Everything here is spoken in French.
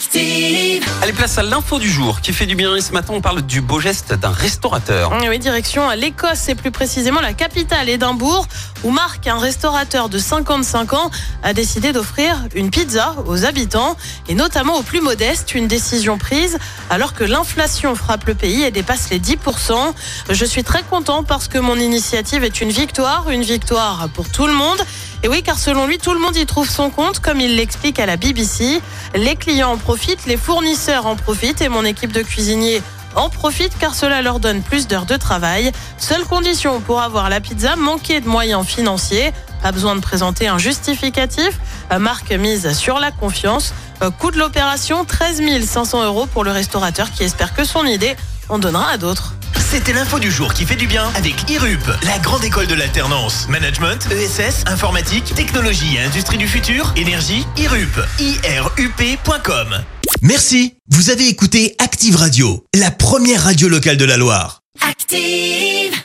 Active. Allez, place à l'info du jour qui fait du bien. Et ce matin, on parle du beau geste d'un restaurateur. Oui, direction l'Écosse et plus précisément la capitale Édimbourg, où Marc, un restaurateur de 55 ans, a décidé d'offrir une pizza aux habitants et notamment aux plus modestes. Une décision prise alors que l'inflation frappe le pays et dépasse les 10%. Je suis très content parce que mon initiative est une victoire, une victoire pour tout le monde. Et oui, car selon lui, tout le monde y trouve son compte, comme il l'explique à la BBC. Les clients en les fournisseurs en profitent et mon équipe de cuisiniers en profitent car cela leur donne plus d'heures de travail. Seule condition pour avoir la pizza, manquer de moyens financiers. Pas besoin de présenter un justificatif. Marque mise sur la confiance. Coût de l'opération, 13 500 euros pour le restaurateur qui espère que son idée en donnera à d'autres. C'était l'info du jour qui fait du bien avec IRUP, la grande école de l'alternance. Management, ESS, informatique, technologie et industrie du futur, énergie, IRUP. IRUP.com. Merci. Vous avez écouté Active Radio, la première radio locale de la Loire. Active.